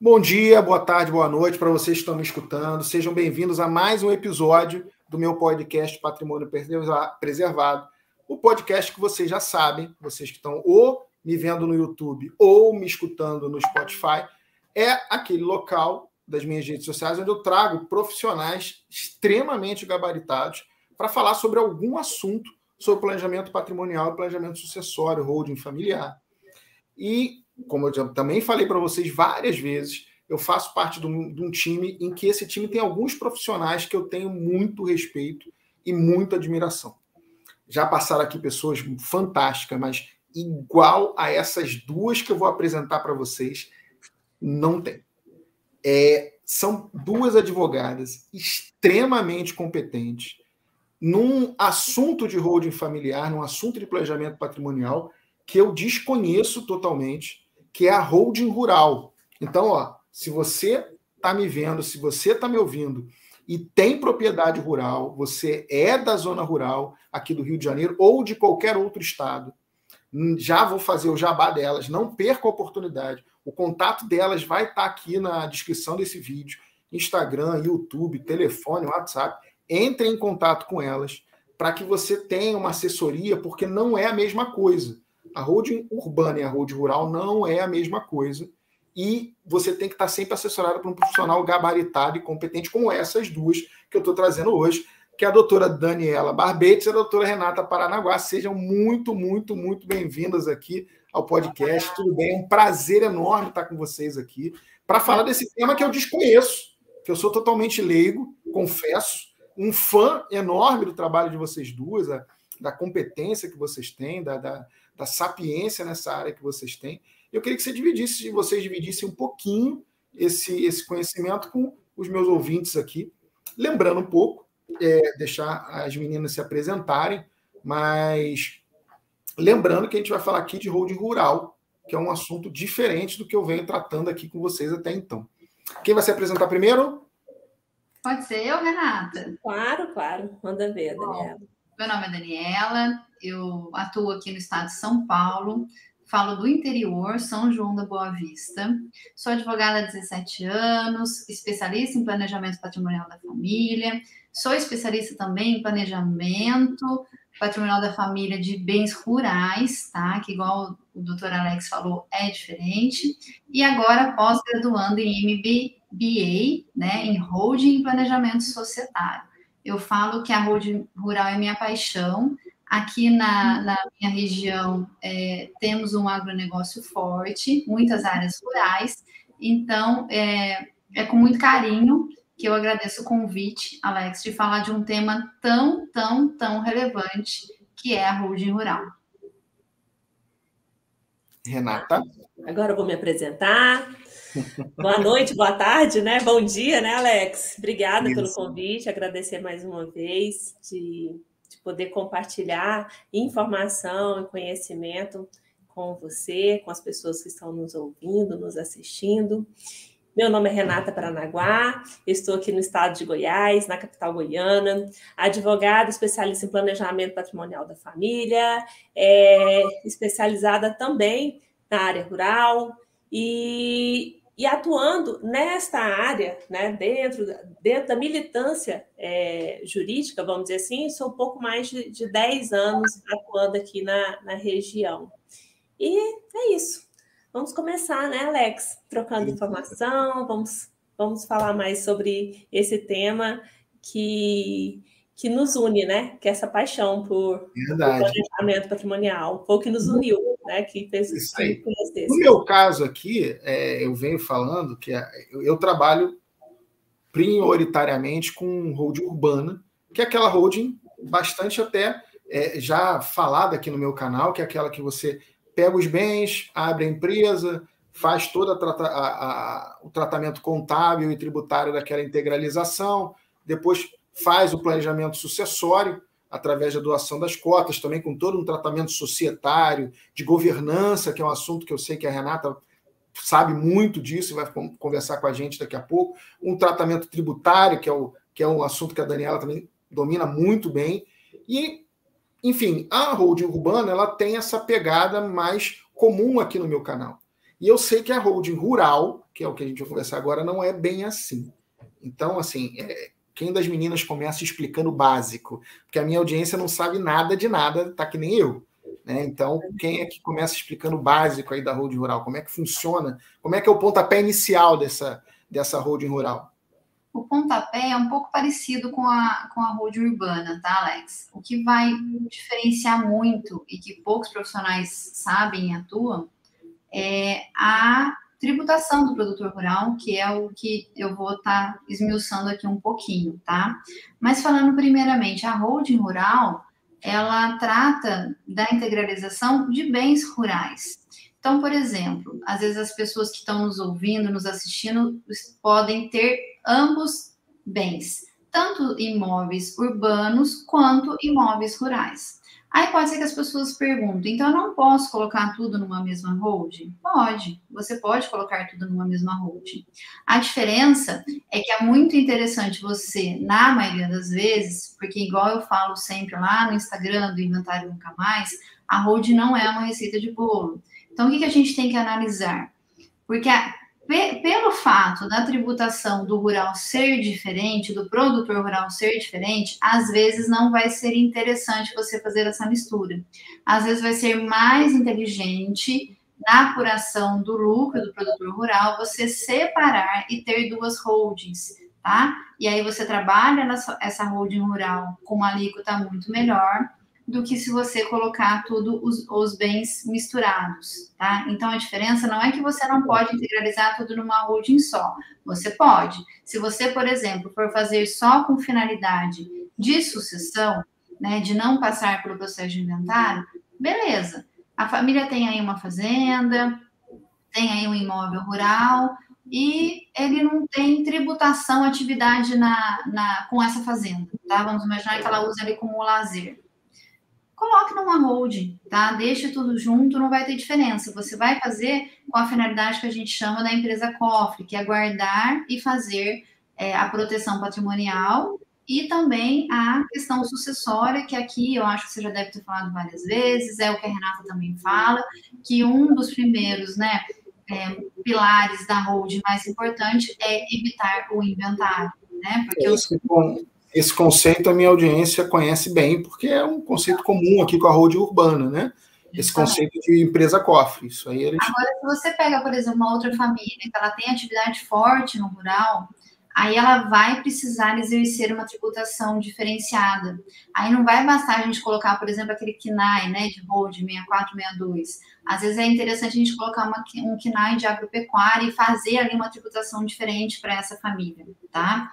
Bom dia, boa tarde, boa noite para vocês que estão me escutando. Sejam bem-vindos a mais um episódio do meu podcast Patrimônio Preservado. O podcast que vocês já sabem, vocês que estão ou me vendo no YouTube ou me escutando no Spotify, é aquele local das minhas redes sociais onde eu trago profissionais extremamente gabaritados para falar sobre algum assunto sobre planejamento patrimonial e planejamento sucessório, holding familiar. E como eu também falei para vocês várias vezes, eu faço parte de um, de um, time em que esse time tem alguns profissionais que eu tenho muito respeito e muita admiração. Já passaram aqui pessoas fantásticas, mas igual a essas duas que eu vou apresentar para vocês, não tem. É, são duas advogadas extremamente competentes num assunto de holding familiar, num assunto de planejamento patrimonial que eu desconheço totalmente que é a holding rural. Então, ó, se você está me vendo, se você está me ouvindo e tem propriedade rural, você é da zona rural aqui do Rio de Janeiro ou de qualquer outro estado, já vou fazer o jabá delas, não perca a oportunidade. O contato delas vai estar tá aqui na descrição desse vídeo. Instagram, YouTube, telefone, WhatsApp. Entre em contato com elas para que você tenha uma assessoria, porque não é a mesma coisa. A holding urbana e a holding rural não é a mesma coisa. E você tem que estar sempre assessorado por um profissional gabaritado e competente, como essas duas que eu estou trazendo hoje, que é a doutora Daniela Barbetes e a doutora Renata Paranaguá. Sejam muito, muito, muito bem-vindas aqui ao podcast. Tudo bem? É um prazer enorme estar com vocês aqui para falar desse tema que eu desconheço, que eu sou totalmente leigo, confesso, um fã enorme do trabalho de vocês duas, da competência que vocês têm, da, da, da sapiência nessa área que vocês têm. Eu queria que você dividisse, vocês dividissem um pouquinho esse, esse conhecimento com os meus ouvintes aqui. Lembrando um pouco, é, deixar as meninas se apresentarem, mas lembrando que a gente vai falar aqui de holding rural, que é um assunto diferente do que eu venho tratando aqui com vocês até então. Quem vai se apresentar primeiro? Pode ser eu, Renata. Claro, claro. Manda ver, Daniela. Meu nome é Daniela, eu atuo aqui no estado de São Paulo, falo do interior, São João da Boa Vista. Sou advogada há 17 anos, especialista em planejamento patrimonial da família. Sou especialista também em planejamento patrimonial da família de bens rurais, tá? Que igual o doutor Alex falou, é diferente. E agora pós-graduando em MBA, né, em holding e planejamento societário. Eu falo que a road rural é minha paixão. Aqui na, na minha região é, temos um agronegócio forte, muitas áreas rurais. Então, é, é com muito carinho que eu agradeço o convite, Alex, de falar de um tema tão, tão, tão relevante que é a holding rural. Renata. Agora eu vou me apresentar. Boa noite, boa tarde, né? Bom dia, né, Alex? Obrigada Isso. pelo convite, agradecer mais uma vez de, de poder compartilhar informação e conhecimento com você, com as pessoas que estão nos ouvindo, nos assistindo. Meu nome é Renata Paranaguá, estou aqui no estado de Goiás, na capital goiana, advogada especialista em planejamento patrimonial da família, é, especializada também na área rural e e atuando nesta área, né, dentro, dentro da militância é, jurídica, vamos dizer assim, sou um pouco mais de, de 10 anos atuando aqui na, na região. E é isso. Vamos começar, né, Alex? Trocando informação, vamos, vamos falar mais sobre esse tema que, que nos une, né? Que é essa paixão por, por planejamento patrimonial. Foi o que nos uniu né, que fez isso aí. No meu caso aqui, é, eu venho falando que é, eu, eu, trabalho prioritariamente com holding urbana, que é aquela holding bastante até é, já falada aqui no meu canal, que é aquela que você pega os bens, abre a empresa, faz todo a, a, a, o tratamento contábil e tributário daquela integralização, depois faz o planejamento sucessório, através da doação das cotas, também com todo um tratamento societário, de governança, que é um assunto que eu sei que a Renata sabe muito disso e vai conversar com a gente daqui a pouco, um tratamento tributário, que é, o, que é um assunto que a Daniela também domina muito bem, e enfim, a holding urbana ela tem essa pegada mais comum aqui no meu canal. E eu sei que a holding rural, que é o que a gente vai conversar agora, não é bem assim. Então, assim, é, quem das meninas começa explicando o básico? Porque a minha audiência não sabe nada de nada, tá que nem eu. Né? Então, quem é que começa explicando o básico aí da holding rural? Como é que funciona? Como é que é o pontapé inicial dessa, dessa holding rural? O pontapé é um pouco parecido com a, com a holding urbana, tá, Alex? O que vai diferenciar muito e que poucos profissionais sabem e atuam é a tributação do produtor rural, que é o que eu vou estar tá esmiuçando aqui um pouquinho, tá? Mas falando primeiramente, a holding rural, ela trata da integralização de bens rurais. Então, por exemplo, às vezes as pessoas que estão nos ouvindo, nos assistindo, podem ter ambos bens, tanto imóveis urbanos quanto imóveis rurais. Aí pode ser que as pessoas perguntem, então eu não posso colocar tudo numa mesma holding? Pode, você pode colocar tudo numa mesma holding. A diferença é que é muito interessante você, na maioria das vezes, porque igual eu falo sempre lá no Instagram do Inventário Nunca Mais, a holding não é uma receita de bolo. Então o que, que a gente tem que analisar? Porque a, pelo fato da tributação do rural ser diferente, do produtor rural ser diferente, às vezes não vai ser interessante você fazer essa mistura. Às vezes vai ser mais inteligente na apuração do lucro do produtor rural você separar e ter duas holdings, tá? E aí você trabalha essa holding rural com uma alíquota muito melhor do que se você colocar tudo os, os, bens misturados, tá? Então a diferença não é que você não pode integralizar tudo numa holding só. Você pode. Se você, por exemplo, for fazer só com finalidade de sucessão, né, de não passar pelo processo de inventário, beleza. A família tem aí uma fazenda, tem aí um imóvel rural e ele não tem tributação, atividade na, na, com essa fazenda, tá? Vamos imaginar que ela usa ali como lazer coloque numa holding, tá? Deixe tudo junto, não vai ter diferença. Você vai fazer com a finalidade que a gente chama da empresa cofre, que é guardar e fazer é, a proteção patrimonial e também a questão sucessória, que aqui eu acho que você já deve ter falado várias vezes, é o que a Renata também fala, que um dos primeiros, né, é, pilares da holding mais importante é evitar o inventário, né? Porque é os... Esse conceito a minha audiência conhece bem, porque é um conceito comum aqui com a road urbana, né? Esse conceito de empresa cofre. Isso aí eles... Agora, se você pega, por exemplo, uma outra família que ela tem atividade forte no rural, aí ela vai precisar exercer uma tributação diferenciada. Aí não vai bastar a gente colocar, por exemplo, aquele KNAI, né, de hold 6462. Às vezes é interessante a gente colocar uma, um KNAI de agropecuária e fazer ali uma tributação diferente para essa família, tá?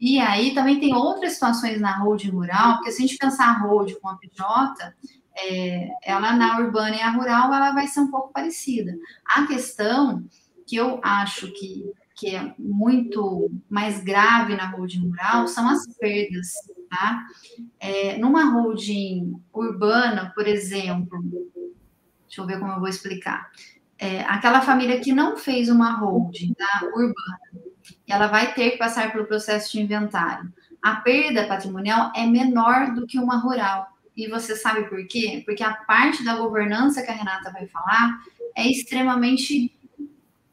E aí também tem outras situações na holding rural, porque se a gente pensar a holding com a PJ, é, ela na urbana e a rural, ela vai ser um pouco parecida. A questão que eu acho que, que é muito mais grave na holding rural são as perdas, tá? É, numa holding urbana, por exemplo, deixa eu ver como eu vou explicar. É, aquela família que não fez uma holding tá, urbana, ela vai ter que passar pelo processo de inventário. A perda patrimonial é menor do que uma rural. E você sabe por quê? Porque a parte da governança que a Renata vai falar é extremamente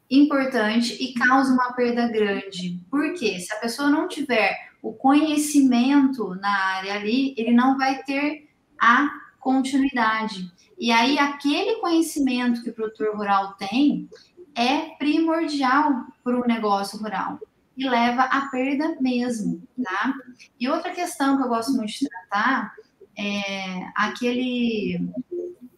importante e causa uma perda grande. Por quê? Se a pessoa não tiver o conhecimento na área ali, ele não vai ter a continuidade. E aí, aquele conhecimento que o produtor rural tem, é primordial para o negócio rural e leva à perda mesmo, tá? E outra questão que eu gosto muito de tratar é aquele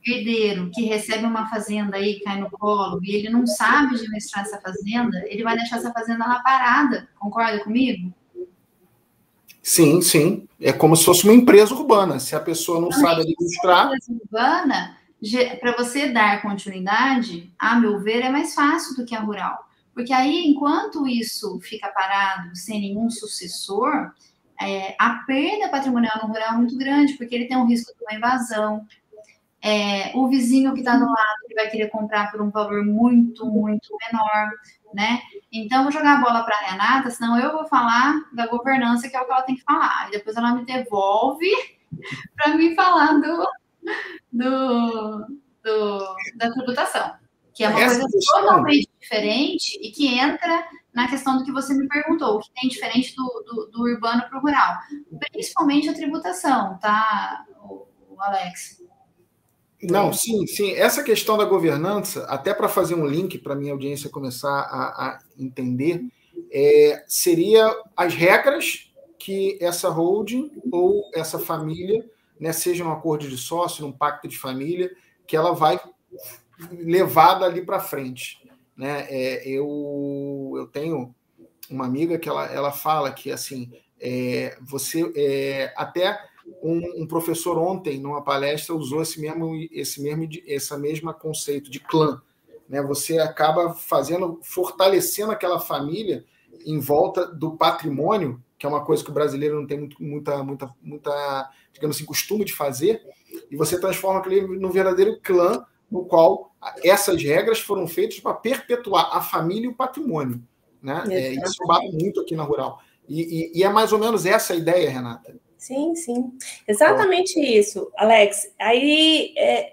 herdeiro que recebe uma fazenda aí, cai no colo, e ele não sabe administrar essa fazenda, ele vai deixar essa fazenda lá parada, concorda comigo? Sim, sim. É como se fosse uma empresa urbana. Se a pessoa não, não sabe administrar. Empresa urbana, para você dar continuidade, a meu ver, é mais fácil do que a rural. Porque aí, enquanto isso fica parado sem nenhum sucessor, é, a perda patrimonial no rural é muito grande, porque ele tem um risco de uma invasão. É, o vizinho que está do lado ele vai querer comprar por um valor muito, muito menor, né? Então, vou jogar a bola para a Renata, senão eu vou falar da governança, que é o que ela tem que falar. E depois ela me devolve para me falar do, do, do, da tributação, que é uma Essa coisa questão... totalmente diferente e que entra na questão do que você me perguntou, o que tem diferente do, do, do urbano para o rural, principalmente a tributação, tá, Alex? Não, sim, sim. Essa questão da governança, até para fazer um link para a minha audiência começar a, a entender, é, seria as regras que essa holding ou essa família, né, seja um acordo de sócio, um pacto de família, que ela vai levar dali para frente. Né? É, eu, eu tenho uma amiga que ela, ela fala que assim é, você é, até um, um, professor ontem numa palestra usou esse mesmo esse mesmo essa mesma conceito de clã né você acaba fazendo fortalecendo aquela família em volta do patrimônio que é uma coisa que o brasileiro não tem muito, muita muita muita digamos assim costume de fazer e você transforma aquele num verdadeiro clã no qual essas regras foram feitas para perpetuar a família e o patrimônio né é, isso bate muito aqui na rural e, e, e é mais ou menos essa a ideia Renata Sim, sim. Exatamente isso, Alex. Aí, é,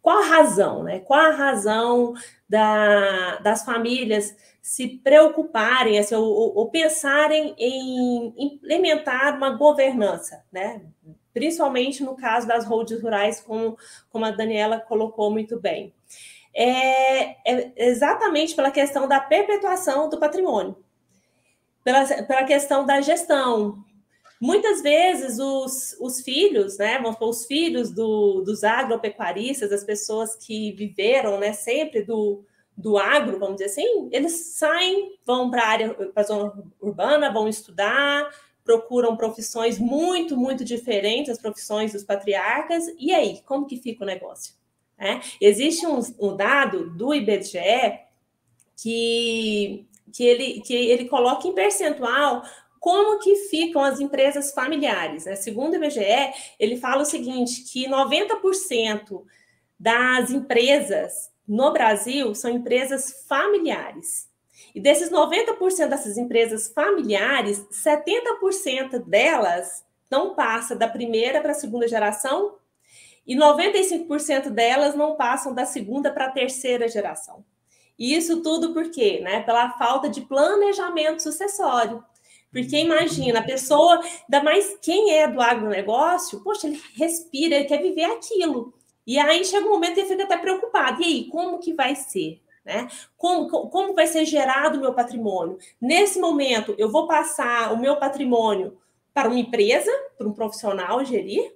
qual a razão, né? Qual a razão da, das famílias se preocuparem assim, ou, ou, pensarem em implementar uma governança, né? Principalmente no caso das holds rurais, como, como a Daniela colocou muito bem. É, é exatamente pela questão da perpetuação do patrimônio, pela, pela questão da gestão, Muitas vezes os, os filhos, né, os filhos do, dos agropecuaristas, as pessoas que viveram né, sempre do, do agro, vamos dizer assim, eles saem, vão para a área, para a zona urbana, vão estudar, procuram profissões muito, muito diferentes das profissões dos patriarcas, e aí, como que fica o negócio? É? Existe um, um, dado do IBGE que, que, ele, que ele coloca em percentual como que ficam as empresas familiares? Né? Segundo o IBGE, ele fala o seguinte, que 90% das empresas no Brasil são empresas familiares. E desses 90% dessas empresas familiares, 70% delas não passa da primeira para a segunda geração e 95% delas não passam da segunda para a terceira geração. E isso tudo por quê? Né? Pela falta de planejamento sucessório. Porque imagina, a pessoa, ainda mais quem é do agronegócio, poxa, ele respira, ele quer viver aquilo. E aí chega um momento que ele fica até preocupado. E aí, como que vai ser? Né? Como, como vai ser gerado o meu patrimônio? Nesse momento, eu vou passar o meu patrimônio para uma empresa, para um profissional gerir,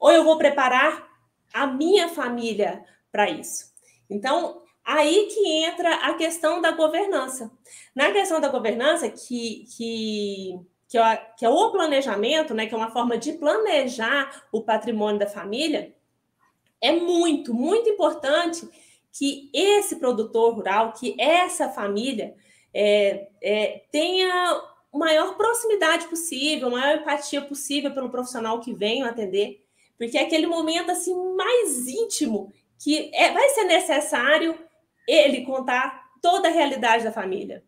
ou eu vou preparar a minha família para isso? Então, Aí que entra a questão da governança. Na questão da governança, que, que, que, é, que é o planejamento, né, que é uma forma de planejar o patrimônio da família, é muito, muito importante que esse produtor rural, que essa família é, é, tenha maior proximidade possível, maior empatia possível pelo profissional que vem atender, porque é aquele momento assim mais íntimo que é, vai ser necessário ele contar toda a realidade da família.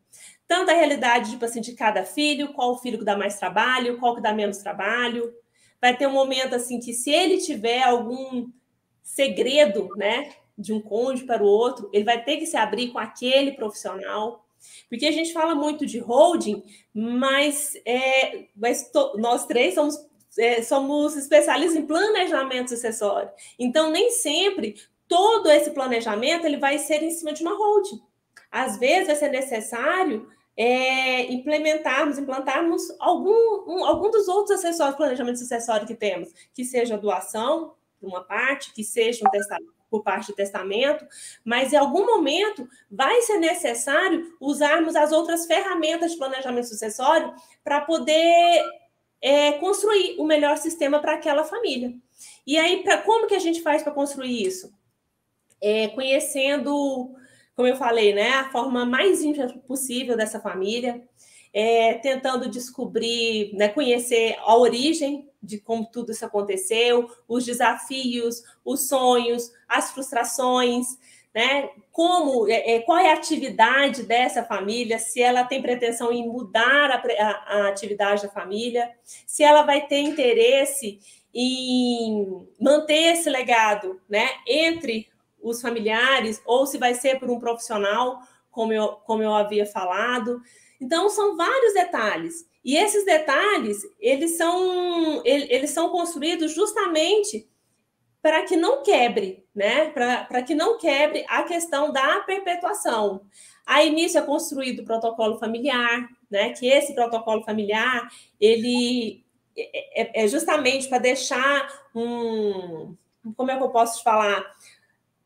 Tanto a realidade, tipo assim, de cada filho, qual o filho que dá mais trabalho, qual que dá menos trabalho. Vai ter um momento, assim, que se ele tiver algum segredo, né, de um cônjuge para o outro, ele vai ter que se abrir com aquele profissional. Porque a gente fala muito de holding, mas, é, mas to, nós três somos é, somos especialistas em planejamento sucessório. Então, nem sempre todo esse planejamento ele vai ser em cima de uma holding. Às vezes vai ser necessário é, implementarmos, implantarmos algum, um, algum dos outros acessórios, planejamento sucessório que temos, que seja doação, uma parte, que seja um testamento, por parte de testamento, mas em algum momento vai ser necessário usarmos as outras ferramentas de planejamento sucessório para poder é, construir o melhor sistema para aquela família. E aí, pra, como que a gente faz para construir isso? é, conhecendo, como eu falei, né, a forma mais íntima possível dessa família, é, tentando descobrir, né, conhecer a origem de como tudo isso aconteceu, os desafios, os sonhos, as frustrações, né? Como, é, é, qual é a atividade dessa família, se ela tem pretensão em mudar a, a, a atividade da família, se ela vai ter interesse em manter esse legado, né? Entre os familiares, ou se vai ser por um profissional, como eu, como eu havia falado. Então, são vários detalhes. E esses detalhes, eles são, eles são construídos justamente para que não quebre, né? Para que não quebre a questão da perpetuação. Aí nisso é construído o protocolo familiar, né? Que esse protocolo familiar ele é, é, é justamente para deixar um, como é que eu posso te falar?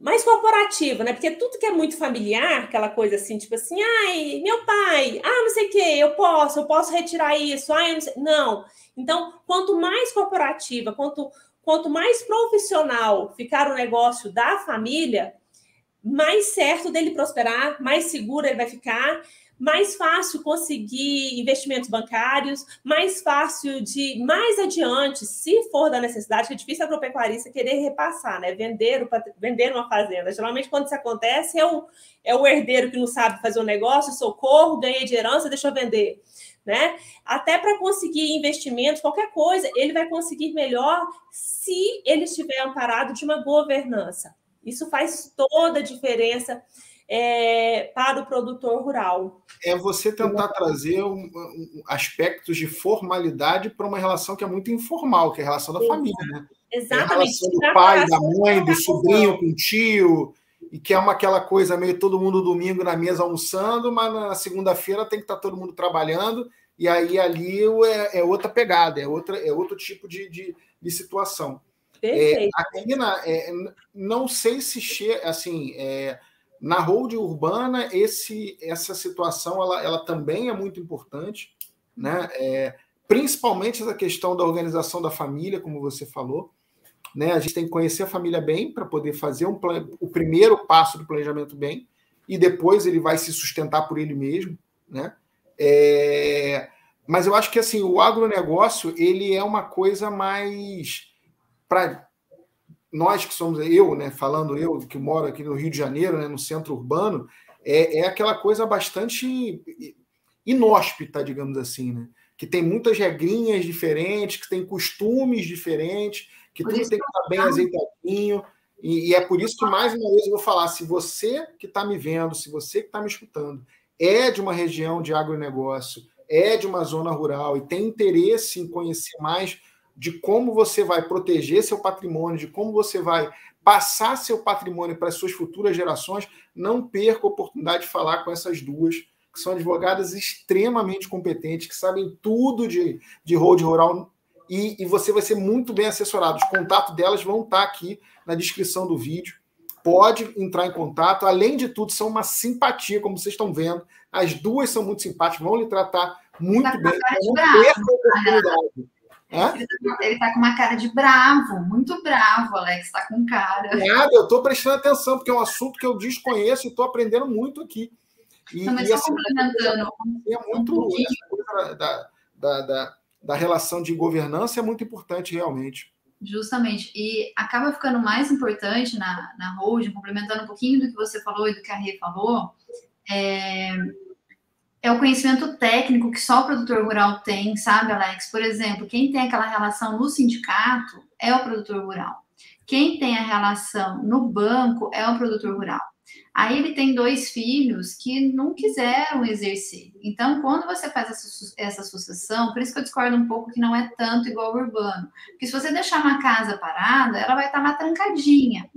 Mais corporativo, né? Porque tudo que é muito familiar, aquela coisa assim, tipo assim, ai, meu pai, ah, não sei o quê, eu posso, eu posso retirar isso, ai, não, não. Então, quanto mais corporativa, quanto quanto mais profissional ficar o negócio da família, mais certo dele prosperar, mais seguro ele vai ficar, mais fácil conseguir investimentos bancários, mais fácil de, mais adiante, se for da necessidade, que é difícil a agropecuarista querer repassar, né? Vender, vender uma fazenda. Geralmente, quando isso acontece, é o, é o herdeiro que não sabe fazer um negócio, socorro, ganhei de herança, deixa eu vender né? Até para conseguir investimentos, qualquer coisa, ele vai conseguir melhor se ele estiver amparado de uma governança. Isso faz toda a diferença é, para o produtor rural. É você tentar trazer um, um, aspectos de formalidade para uma relação que é muito informal, que é a relação da família, né? Exatamente. É a relação do pai, da mãe, do sobrinho com o tio, e que é uma aquela coisa meio todo mundo domingo na mesa almoçando, mas na segunda-feira tem que estar tá todo mundo trabalhando, e aí ali é, é outra pegada, é, outra, é outro tipo de, de, de situação. É, aqui na, é, não sei se che, assim, é, na road urbana esse, essa situação ela, ela também é muito importante, né? É, principalmente essa questão da organização da família, como você falou. Né? A gente tem que conhecer a família bem para poder fazer um o primeiro passo do planejamento bem e depois ele vai se sustentar por ele mesmo, né? É, mas eu acho que assim o agronegócio ele é uma coisa mais para nós que somos eu, né? Falando eu que moro aqui no Rio de Janeiro, né? No centro urbano, é, é aquela coisa bastante inóspita, digamos assim, né? Que tem muitas regrinhas diferentes, que tem costumes diferentes, que por tudo tem que estar bem azeitadinho. E, e, é por isso que, mais uma vez, eu vou falar: se você que está me vendo, se você que está me escutando, é de uma região de agronegócio, é de uma zona rural e tem interesse em conhecer mais de como você vai proteger seu patrimônio, de como você vai passar seu patrimônio para as suas futuras gerações, não perca a oportunidade de falar com essas duas, que são advogadas extremamente competentes, que sabem tudo de, de road rural e, e, você vai ser muito bem assessorado. Os contatos delas vão estar aqui na descrição do vídeo. Pode entrar em contato. Além de tudo, são uma simpatia, como vocês estão vendo. As duas são muito simpáticas, vão lhe tratar muito tá bem. Não perca a oportunidade. Ele está com uma cara de bravo, muito bravo, Alex, está com cara. Nada, eu estou prestando atenção, porque é um assunto que eu desconheço e estou aprendendo muito aqui. E, Não, mas e assim, complementando. É muito um da, da, da, da relação de governança é muito importante, realmente. Justamente. E acaba ficando mais importante na, na holding, complementando um pouquinho do que você falou e do que a Rê falou, é, é o conhecimento técnico que só o produtor rural tem, sabe, Alex? Por exemplo, quem tem aquela relação no sindicato é o produtor rural. Quem tem a relação no banco é o produtor rural. Aí ele tem dois filhos que não quiseram exercer. Então, quando você faz essa, essa sucessão, por isso que eu discordo um pouco que não é tanto igual ao urbano. Porque se você deixar uma casa parada, ela vai estar uma trancadinha.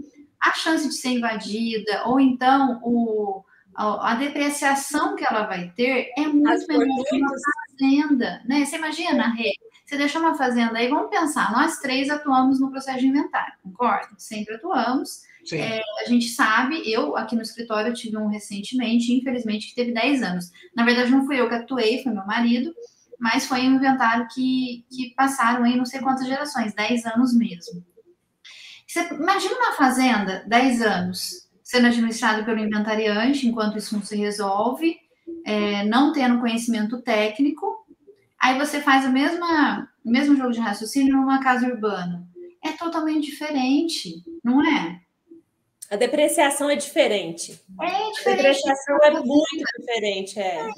A chance de ser invadida, ou então o, a, depreciação que ela vai ter é muito menor que uma fazenda, né? Você imagina, Rê, você deixou uma fazenda aí, vamos pensar, nós três atuamos no processo de inventário, concorda? Sempre atuamos. É, a gente sabe, eu aqui no escritório tive um recentemente, infelizmente, que teve 10 anos. Na verdade, não fui eu que atuei, foi meu marido, mas foi um inventário que, que passaram aí não sei quantas gerações, 10 anos mesmo. Você imagina uma fazenda, 10 anos, sendo administrado pelo inventariante, enquanto isso não se resolve, é, não tendo conhecimento técnico. Aí você faz o mesmo, o mesmo jogo de raciocínio numa casa urbana. É totalmente diferente, não é? A depreciação é diferente. É diferente. A depreciação é muito diferente. É. é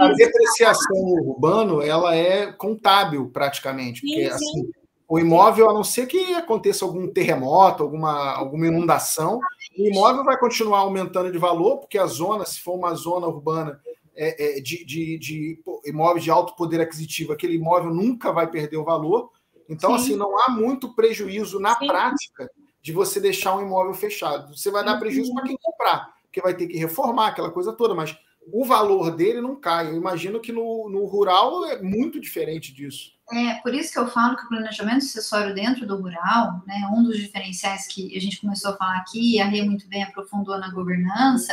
a depreciação urbano ela é contábil praticamente, porque sim, sim. assim o imóvel, a não ser que aconteça algum terremoto, alguma, alguma inundação, o imóvel vai continuar aumentando de valor, porque a zona, se for uma zona urbana é, é, de, de, de imóvel de alto poder aquisitivo, aquele imóvel nunca vai perder o valor. Então, Sim. assim, não há muito prejuízo na Sim. prática de você deixar um imóvel fechado. Você vai dar prejuízo para quem comprar, porque vai ter que reformar aquela coisa toda, mas o valor dele não cai. Eu imagino que no, no rural é muito diferente disso. É, por isso que eu falo que o planejamento sucessório dentro do rural, né, um dos diferenciais que a gente começou a falar aqui, e a Rê muito bem aprofundou na governança,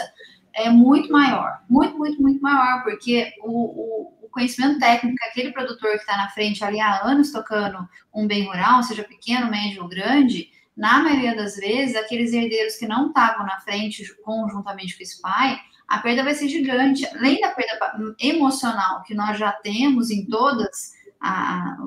é muito maior, muito, muito, muito maior, porque o, o, o conhecimento técnico que aquele produtor que está na frente ali há anos tocando um bem rural, seja pequeno, médio ou grande, na maioria das vezes, aqueles herdeiros que não estavam na frente conjuntamente com esse pai, a perda vai ser gigante. Além da perda emocional que nós já temos em todas a,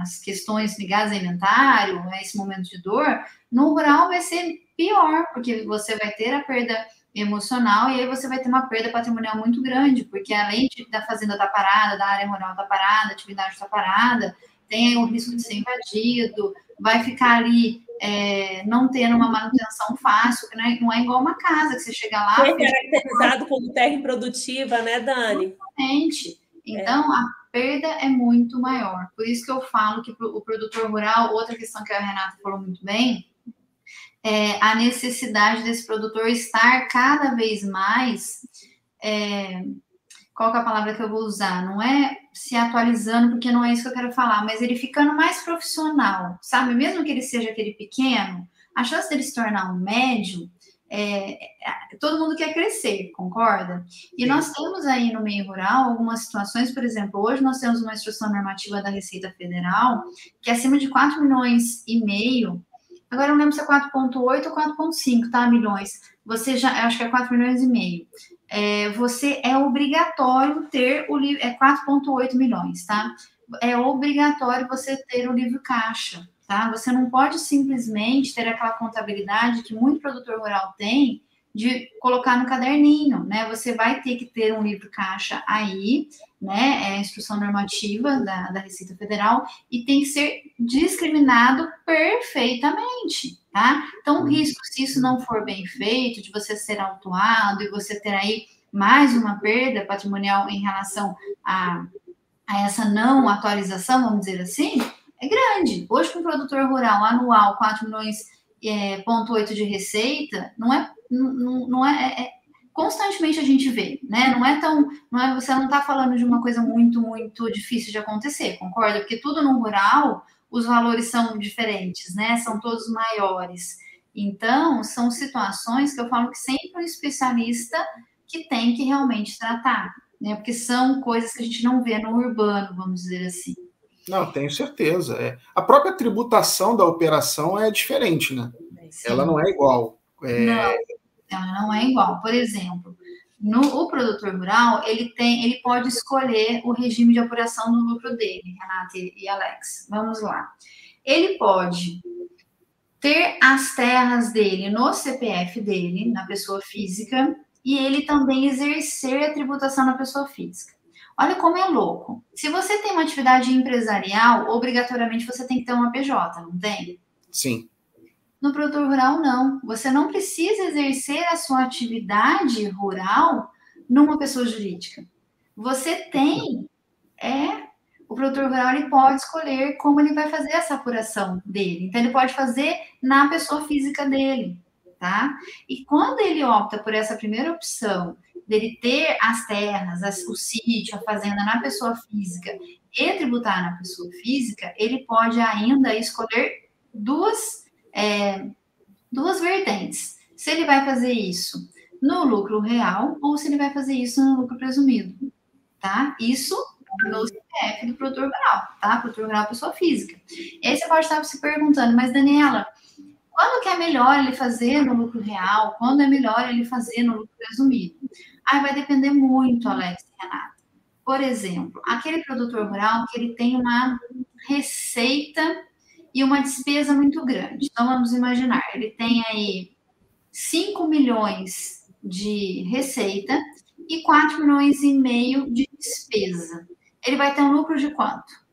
as questões ligadas a inventário, a esse momento de dor, no rural vai ser pior, porque você vai ter a perda emocional e aí você vai ter uma perda patrimonial muito grande, porque além de, da fazenda estar tá parada, da área rural estar tá parada, a atividade está parada, tem o risco de ser invadido, vai ficar ali é, não tendo uma manutenção fácil, né? não é igual uma casa que você chega lá. Foi caracterizado como terra improdutiva, né, Dani? Exatamente. Então, é. a perda é muito maior. Por isso que eu falo que o produtor rural, outra questão que a Renata falou muito bem, é a necessidade desse produtor estar cada vez mais. É, qual é a palavra que eu vou usar? Não é se atualizando, porque não é isso que eu quero falar, mas ele ficando mais profissional, sabe? Mesmo que ele seja aquele pequeno, a chance dele se tornar um médio, é, é, todo mundo quer crescer, concorda? E nós temos aí no meio rural algumas situações, por exemplo, hoje nós temos uma instrução normativa da Receita Federal que é acima de 4 milhões e meio, agora eu não lembro se é 4,8 ou 4,5, tá? Milhões. Você já, acho que é 4 milhões e meio é, você é obrigatório ter o livro, é 4,8 milhões, tá? É obrigatório você ter o livro caixa, tá? Você não pode simplesmente ter aquela contabilidade que muito produtor rural tem de colocar no caderninho, né? Você vai ter que ter um livro caixa aí, né? É a instrução normativa da, da Receita Federal e tem que ser discriminado perfeitamente, tá? Então, o uhum. risco, se isso não for bem feito, de você ser autuado e você ter aí mais uma perda patrimonial em relação a, a essa não atualização, vamos dizer assim, é grande. Hoje, para um produtor rural anual, 4 milhões é, ponto 8 de receita, não é, não, não é, é, é, constantemente a gente vê, né? Não é tão, não é, você não está falando de uma coisa muito, muito difícil de acontecer, concorda? Porque tudo no rural os valores são diferentes, né? São todos maiores. Então, são situações que eu falo que sempre um especialista que tem que realmente tratar, né? Porque são coisas que a gente não vê no urbano, vamos dizer assim. Não, tenho certeza. É. A própria tributação da operação é diferente, né? Sim. Ela não é igual. É... Não, ela não é igual. Por exemplo, no o produtor rural, ele tem, ele pode escolher o regime de apuração do lucro dele, Renata e Alex. Vamos lá. Ele pode ter as terras dele no CPF dele, na pessoa física, e ele também exercer a tributação na pessoa física. Olha como é louco. Se você tem uma atividade empresarial, obrigatoriamente você tem que ter uma PJ, não tem? Sim. No produtor rural, não. Você não precisa exercer a sua atividade rural numa pessoa jurídica. Você tem, é, o produtor rural ele pode escolher como ele vai fazer essa apuração dele. Então, ele pode fazer na pessoa física dele, tá? E quando ele opta por essa primeira opção, dele ter as terras, as, o sítio, a fazenda na pessoa física e tributar na pessoa física, ele pode ainda escolher duas é, duas vertentes. Se ele vai fazer isso no lucro real ou se ele vai fazer isso no lucro presumido, tá? Isso no CPF do produtor rural, tá? Produtor rural pessoa física. E aí você pode estar se perguntando, mas Daniela, quando que é melhor ele fazer no lucro real? Quando é melhor ele fazer no lucro presumido? Aí vai depender muito, Alex e Renata. Por exemplo, aquele produtor rural que ele tem uma receita e uma despesa muito grande. Então, vamos imaginar, ele tem aí 5 milhões de receita e 4 milhões e meio de despesa. Ele vai ter um lucro de quanto?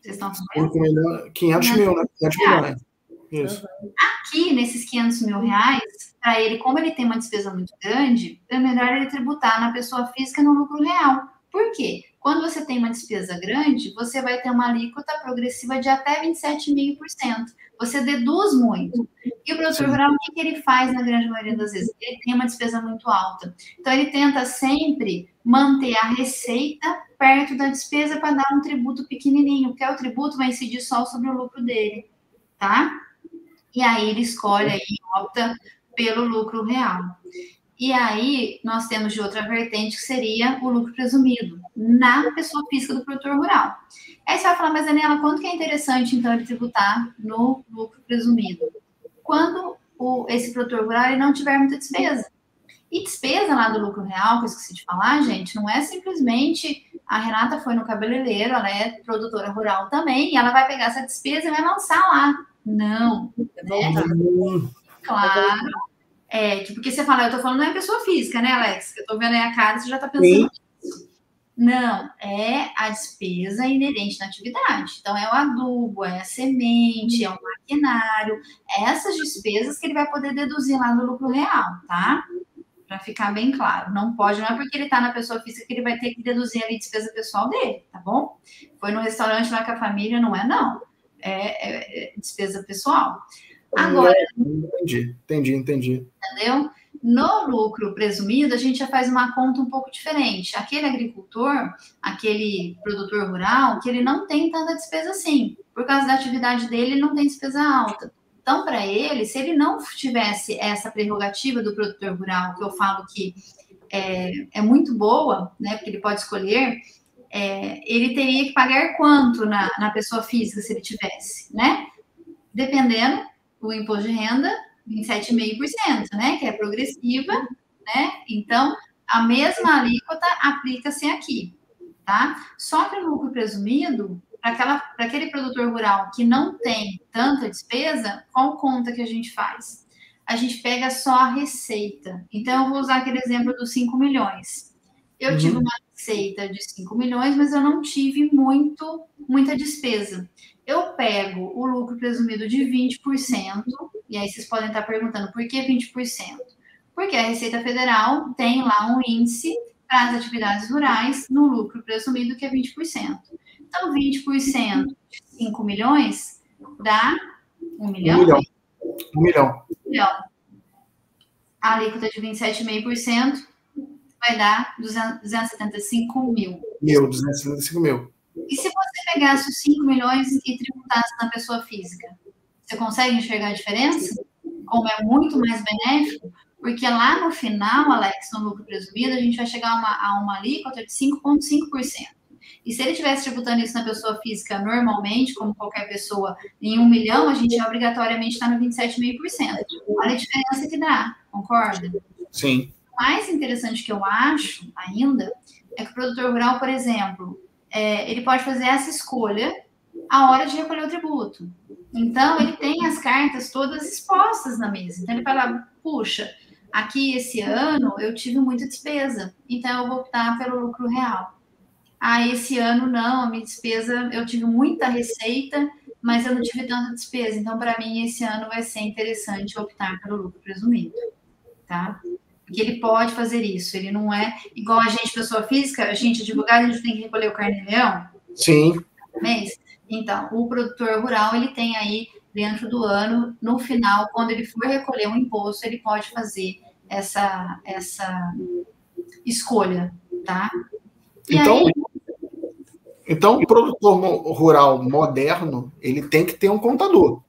Vocês estão sabendo? 500 mil, né? 500 milhões. Isso. Aqui, nesses 500 mil reais, para ele, como ele tem uma despesa muito grande, é melhor ele tributar na pessoa física no lucro real. Por quê? Quando você tem uma despesa grande, você vai ter uma alíquota progressiva de até 27,5%. Você deduz muito. E o produtor rural, o que, que ele faz na grande maioria das vezes? Ele tem uma despesa muito alta. Então, ele tenta sempre manter a receita perto da despesa para dar um tributo pequenininho, porque o tributo vai incidir só sobre o lucro dele, tá? E aí ele escolhe aí, opta pelo lucro real. E aí, nós temos de outra vertente, que seria o lucro presumido, na pessoa física do produtor rural. Aí você vai falar, mas Daniela, quanto que é interessante, então, ele tributar no lucro presumido? Quando o, esse produtor rural ele não tiver muita despesa. E despesa lá do lucro real, que eu esqueci de falar, gente, não é simplesmente a Renata foi no cabeleireiro, ela é produtora rural também, e ela vai pegar essa despesa e vai lançar lá. Não. Né? Claro é, que, porque você fala, eu tô falando não é pessoa física, né, Alex? Eu tô vendo aí a cara, você já tá pensando nisso. Não, é a despesa inerente na atividade. Então, é o adubo, é a semente, é o maquinário, é essas despesas que ele vai poder deduzir lá no lucro real, tá? Para ficar bem claro. Não pode, não é porque ele tá na pessoa física que ele vai ter que deduzir ali despesa pessoal dele, tá bom? Foi no restaurante lá com a família, não é não. É, é, é despesa pessoal. Agora. Entendi, entendi, entendi. Entendeu? No lucro presumido, a gente já faz uma conta um pouco diferente. Aquele agricultor, aquele produtor rural, que ele não tem tanta despesa assim. Por causa da atividade dele, ele não tem despesa alta. Então, para ele, se ele não tivesse essa prerrogativa do produtor rural, que eu falo que é, é muito boa, né? Porque ele pode escolher, é, ele teria que pagar quanto na, na pessoa física se ele tivesse, né? Dependendo o imposto de renda 27,5%, né? Que é progressiva, né? Então, a mesma alíquota aplica-se aqui, tá? Só que no lucro presumido, para aquele produtor rural que não tem tanta despesa, qual conta que a gente faz? A gente pega só a receita. Então, eu vou usar aquele exemplo dos 5 milhões. Eu uhum. tive uma receita de 5 milhões, mas eu não tive muito, muita despesa eu pego o lucro presumido de 20%, e aí vocês podem estar perguntando por que 20%? Porque a Receita Federal tem lá um índice para as atividades rurais no lucro presumido que é 20%. Então, 20% de 5 milhões dá 1 milhão? 1 milhão. 1 milhão. 1 milhão. A alíquota de 27,5% vai dar 275 mil. Mil, 275 mil. E se você pegasse os 5 milhões e tributasse na pessoa física? Você consegue enxergar a diferença? Como é muito mais benéfico? Porque lá no final, Alex, no lucro presumido, a gente vai chegar a uma, a uma alíquota de 5,5%. E se ele estivesse tributando isso na pessoa física normalmente, como qualquer pessoa, em um milhão, a gente obrigatoriamente está no 27,5%. Olha a diferença que dá, concorda? Sim. Mais interessante que eu acho ainda é que o produtor rural, por exemplo, é, ele pode fazer essa escolha a hora de recolher o tributo. Então, ele tem as cartas todas expostas na mesa. Então, ele fala: puxa, aqui esse ano eu tive muita despesa, então eu vou optar pelo lucro real. Ah, esse ano não, a minha despesa, eu tive muita receita, mas eu não tive tanta despesa. Então, para mim, esse ano vai ser interessante optar pelo lucro presumido. Tá? Que ele pode fazer isso. Ele não é igual a gente, pessoa física, a gente, advogado, a gente tem que recolher o carnê-leão. Sim. Mês. Então, o produtor rural, ele tem aí, dentro do ano, no final, quando ele for recolher um imposto, ele pode fazer essa, essa escolha, tá? E então, aí... então, o produtor rural moderno, ele tem que ter um contador.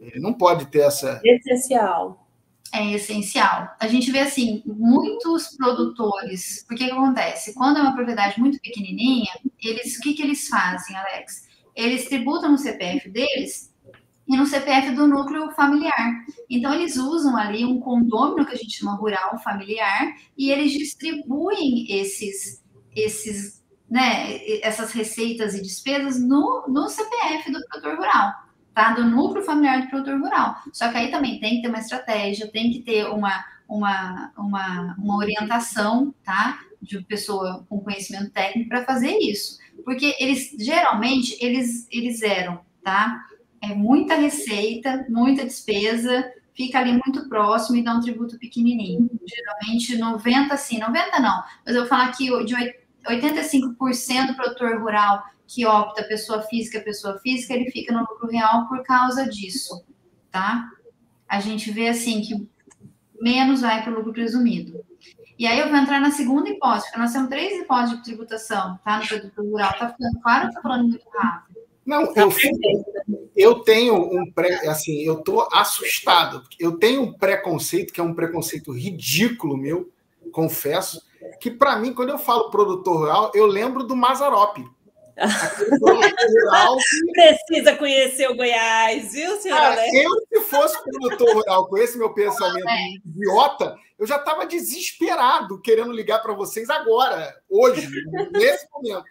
Ele não pode ter essa... Essencial é essencial. A gente vê assim, muitos produtores, porque que acontece? Quando é uma propriedade muito pequenininha, eles, o que, que eles fazem, Alex? Eles tributam no CPF deles e no CPF do núcleo familiar. Então, eles usam ali um condômino que a gente chama rural familiar e eles distribuem esses, esses, né, essas receitas e despesas no, no CPF do produtor rural. Tá? Do núcleo familiar do produtor rural. Só que aí também tem que ter uma estratégia, tem que ter uma, uma, uma, uma orientação, tá? De pessoa com conhecimento técnico para fazer isso. Porque eles, geralmente, eles, eles eram, tá? É muita receita, muita despesa, fica ali muito próximo e dá um tributo pequenininho. Geralmente 90, sim, 90 não, mas eu vou falar que de 85% do produtor rural que opta pessoa física, pessoa física, ele fica no lucro real por causa disso, tá? A gente vê assim que menos vai para o lucro presumido. E aí eu vou entrar na segunda hipótese, porque nós temos três hipóteses de tributação, tá? No produtor rural. Tá ficando claro ou tá falando muito rápido? Não, eu, eu tenho um pré, assim, eu tô assustado. Eu tenho um preconceito que é um preconceito ridículo meu, confesso, que para mim quando eu falo produtor rural, eu lembro do Mazarop. Precisa conhecer o Goiás, viu, senhora? Ah, eu, se fosse produtor rural com esse meu pensamento é. idiota, eu já estava desesperado querendo ligar para vocês agora, hoje, nesse momento.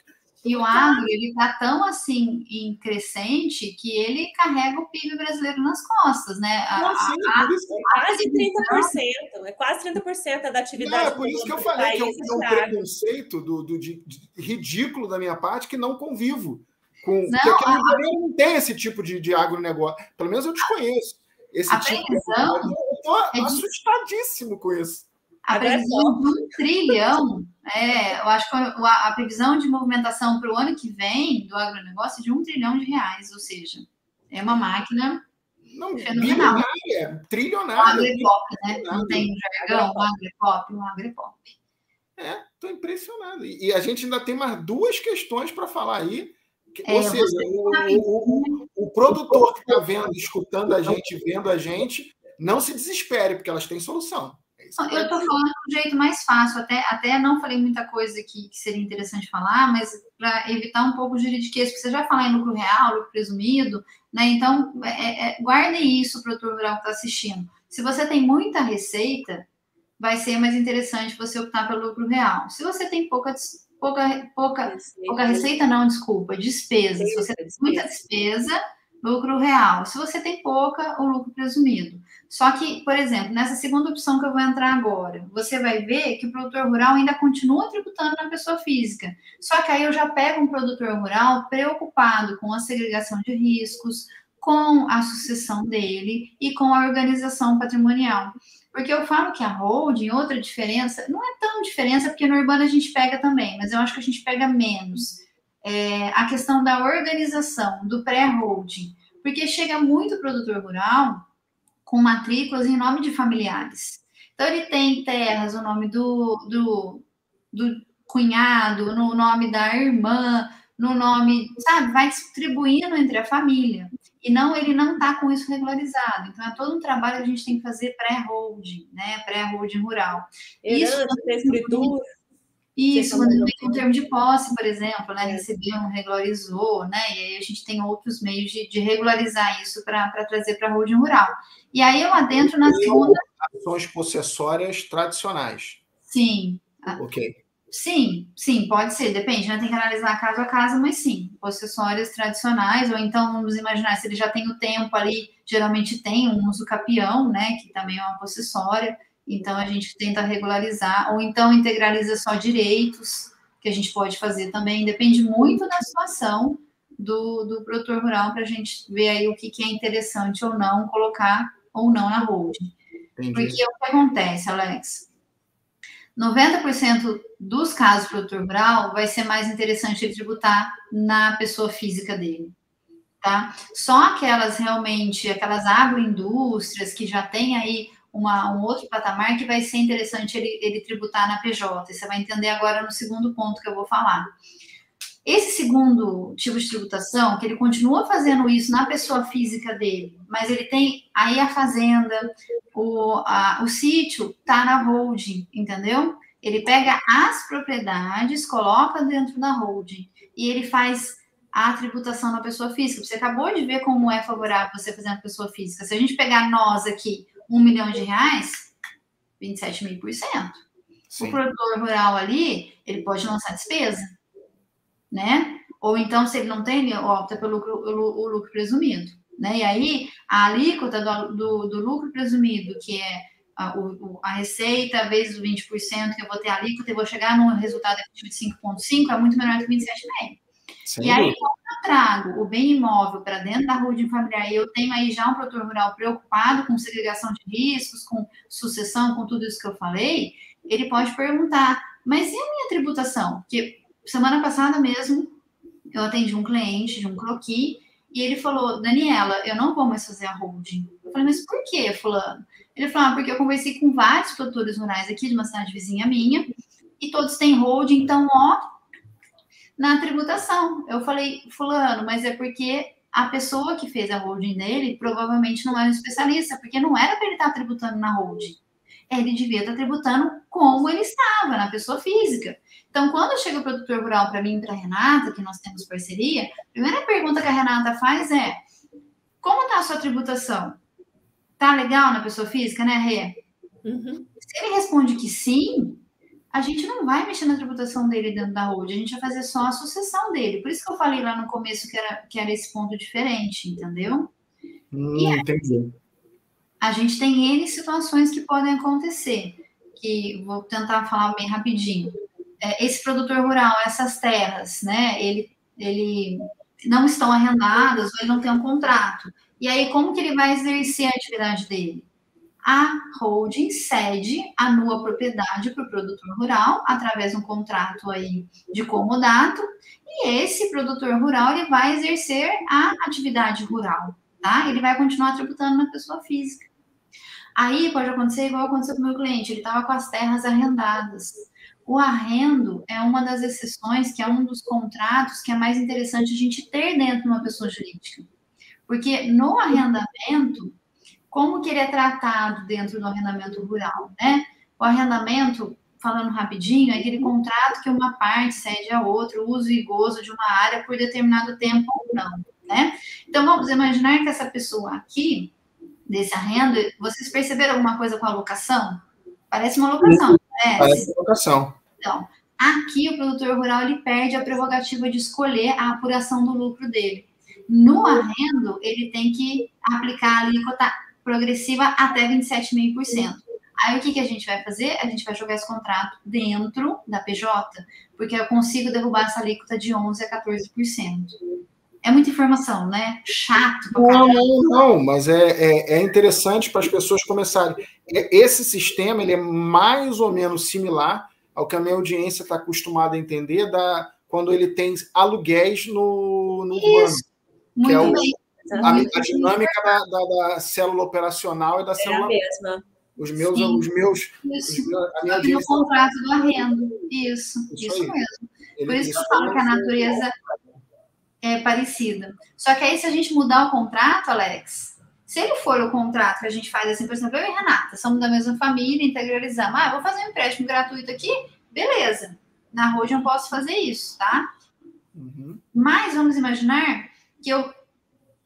E o agro, ele está tão assim em crescente que ele carrega o PIB brasileiro nas costas, né? A, Não, sim, a, por isso a, quase 30%, é quase 30% da atividade. Não, é por isso que eu falei que é um, é um preconceito do, do de, de, ridículo da minha parte que não convivo com. Não, porque aqui no Rio não tem esse tipo de, de agronegócio. Pelo menos eu desconheço. Esse a tipo previsão de... Eu estou é assustadíssimo com isso. A previsão de um trilhão, é, eu acho que a, a previsão de movimentação para o ano que vem do agronegócio é de um trilhão de reais, ou seja, é uma máquina não, fenomenal. trilionária. O agrepop, né? Não tem um jargão, o agrepop, o agrepop. É, estou impressionado. E a gente ainda tem mais duas questões para falar aí. É, ou seja, o, o, o, o, produtor que está vendo, escutando a gente, vendo a gente, não se desespere, porque elas têm solução. Eu estou falando de um jeito mais fácil, até, até não falei muita coisa que, que seria interessante falar, mas para evitar um pouco o juridiquês, porque você já falar em lucro real, lucro presumido, né? Então, é, é, guarde isso, produtor rural que está assistindo. Se você tem muita receita, vai ser mais interessante você optar pelo lucro real. Se você tem pouca, pouca, pouca, pouca receita, não, desculpa, despesa. Se você tem muita despesa, lucro real. Se você tem pouca, o lucro presumido. Só que, por exemplo, nessa segunda opção que eu vou entrar agora, você vai ver que o produtor rural ainda continua tributando na pessoa física. Só que aí eu já pego um produtor rural preocupado com a segregação de riscos, com a sucessão dele e com a organização patrimonial. Porque eu falo que a holding, outra diferença, não é tão diferença, porque no urbano a gente pega também, mas eu acho que a gente pega menos. É, a questão da organização, do pré-holding. Porque chega muito produtor rural com matrículas em nome de familiares. Então, ele tem terras, o nome do, do, do cunhado, no nome da irmã, no nome, sabe, vai distribuindo entre a família. E não, ele não está com isso regularizado. Então, é todo um trabalho que a gente tem que fazer pré-holding, né? Pré-holding rural. Herança, isso, escritura. Isso, quando vem um termo de posse, por exemplo, né? Recebeu, regularizou, né? E aí a gente tem outros meios de, de regularizar isso para trazer para a holding rural. E aí eu adentro na segunda. Ações possessórias tradicionais. Sim. Ok. Sim, sim, pode ser, depende, né? Tem que analisar caso a caso, mas sim, possessórias tradicionais, ou então vamos imaginar se ele já tem o tempo ali, geralmente tem um uso capião, né? Que também é uma possessória. Então, a gente tenta regularizar, ou então integraliza só direitos, que a gente pode fazer também. Depende muito da situação do, do produtor rural para a gente ver aí o que, que, é interessante ou não colocar ou não na holding. Entendi. Porque o que acontece, Alex? 90% dos casos do produtor rural vai ser mais interessante ele tributar na pessoa física dele. Tá? Só aquelas realmente, aquelas agroindústrias que já tem aí uma, um outro patamar que vai ser interessante ele, ele tributar na PJ. Você vai entender agora no segundo ponto que eu vou falar. Esse segundo tipo de tributação, que ele continua fazendo isso na pessoa física dele, mas ele tem aí a fazenda, o, a, o sítio tá na holding, entendeu? Ele pega as propriedades, coloca dentro da holding e ele faz a tributação na pessoa física. Você acabou de ver como é favorável você fazer na pessoa física. Se a gente pegar nós aqui, um milhão de reais, 27 mil por cento. O produtor rural ali, ele pode lançar despesa, né? Ou então, se ele não tem, ele opta pelo lucro, o lucro presumido. Né? E aí, a alíquota do, do, do lucro presumido, que é a, o, a, receita vezes os 20%, que eu vou ter a alíquota e vou chegar num resultado de 5,5%, é muito menor que 27,5%. E aí, trago o bem imóvel para dentro da holding familiar e eu tenho aí já um produtor rural preocupado com segregação de riscos, com sucessão, com tudo isso que eu falei, ele pode perguntar, mas e a minha tributação? Porque semana passada mesmo, eu atendi um cliente de um croqui e ele falou, Daniela, eu não vou mais fazer a holding. Eu falei, mas por que, fulano? Ele falou, ah, porque eu conversei com vários produtores rurais aqui de uma cidade vizinha minha e todos têm holding, então, ó, na tributação. Eu falei, fulano, mas é porque a pessoa que fez a holding dele provavelmente não era um especialista, porque não era para ele estar tributando na holding. Ele devia estar tributando como ele estava, na pessoa física. Então, quando chega o produtor rural para mim e para a Renata, que nós temos parceria, a primeira pergunta que a Renata faz é: como está a sua tributação? Tá legal na pessoa física, né, Rê? Uhum. Se ele responde que sim, a gente não vai mexer na tributação dele dentro da holding, a gente vai fazer só a sucessão dele. Por isso que eu falei lá no começo que era, que era esse ponto diferente, entendeu? Hum, e entendi. A gente tem N situações que podem acontecer, que vou tentar falar bem rapidinho. É, esse produtor rural, essas terras, né, ele, ele não estão arrendadas ou ele não tem um contrato. E aí, como que ele vai exercer a atividade dele? A holding cede a nua propriedade para o produtor rural através de um contrato aí de comodato e esse produtor rural ele vai exercer a atividade rural, tá? Ele vai continuar tributando na pessoa física. Aí pode acontecer igual aconteceu com o meu cliente, ele estava com as terras arrendadas. O arrendo é uma das exceções, que é um dos contratos que é mais interessante a gente ter dentro de uma pessoa jurídica. Porque no arrendamento, como que ele é tratado dentro do arrendamento rural, né? O arrendamento, falando rapidinho, é aquele contrato que uma parte cede a outra, uso e gozo de uma área por determinado tempo ou não, né? Então, vamos imaginar que essa pessoa aqui, desse arrendo, vocês perceberam alguma coisa com a locação? Parece uma locação, parece? Parece uma locação. Então, aqui o produtor rural, ele perde a prerrogativa de escolher a apuração do lucro dele. No arrendo, ele tem que aplicar a alíquota progressiva até 27,5%. Aí o que, que a gente vai fazer? A gente vai jogar esse contrato dentro da PJ, porque eu consigo derrubar essa alíquota de 11% a 14%. É muita informação, né? Chato. Não, não, não, mas é, é, é interessante para as pessoas começarem. Esse sistema ele é mais ou menos similar ao que a minha audiência está acostumada a entender da, quando ele tem aluguéis no, no Isso. urbano. Muito que é o, bem. A, a dinâmica da, da, da, célula operacional e da é célula. a mesma. Os meus, Sim. os meus, isso. os meus a minha no contrato do arrendo. Isso, isso, isso mesmo. Ele, Por isso, isso que eu falo que a natureza é parecida. Só que aí, se a gente mudar o contrato, Alex, se ele for o contrato que a gente faz assim, por exemplo, eu e Renata, somos da mesma família, integralizamos. Ah, vou fazer um empréstimo gratuito aqui, beleza. Na Road eu posso fazer isso, tá? Uhum. Mas vamos imaginar que eu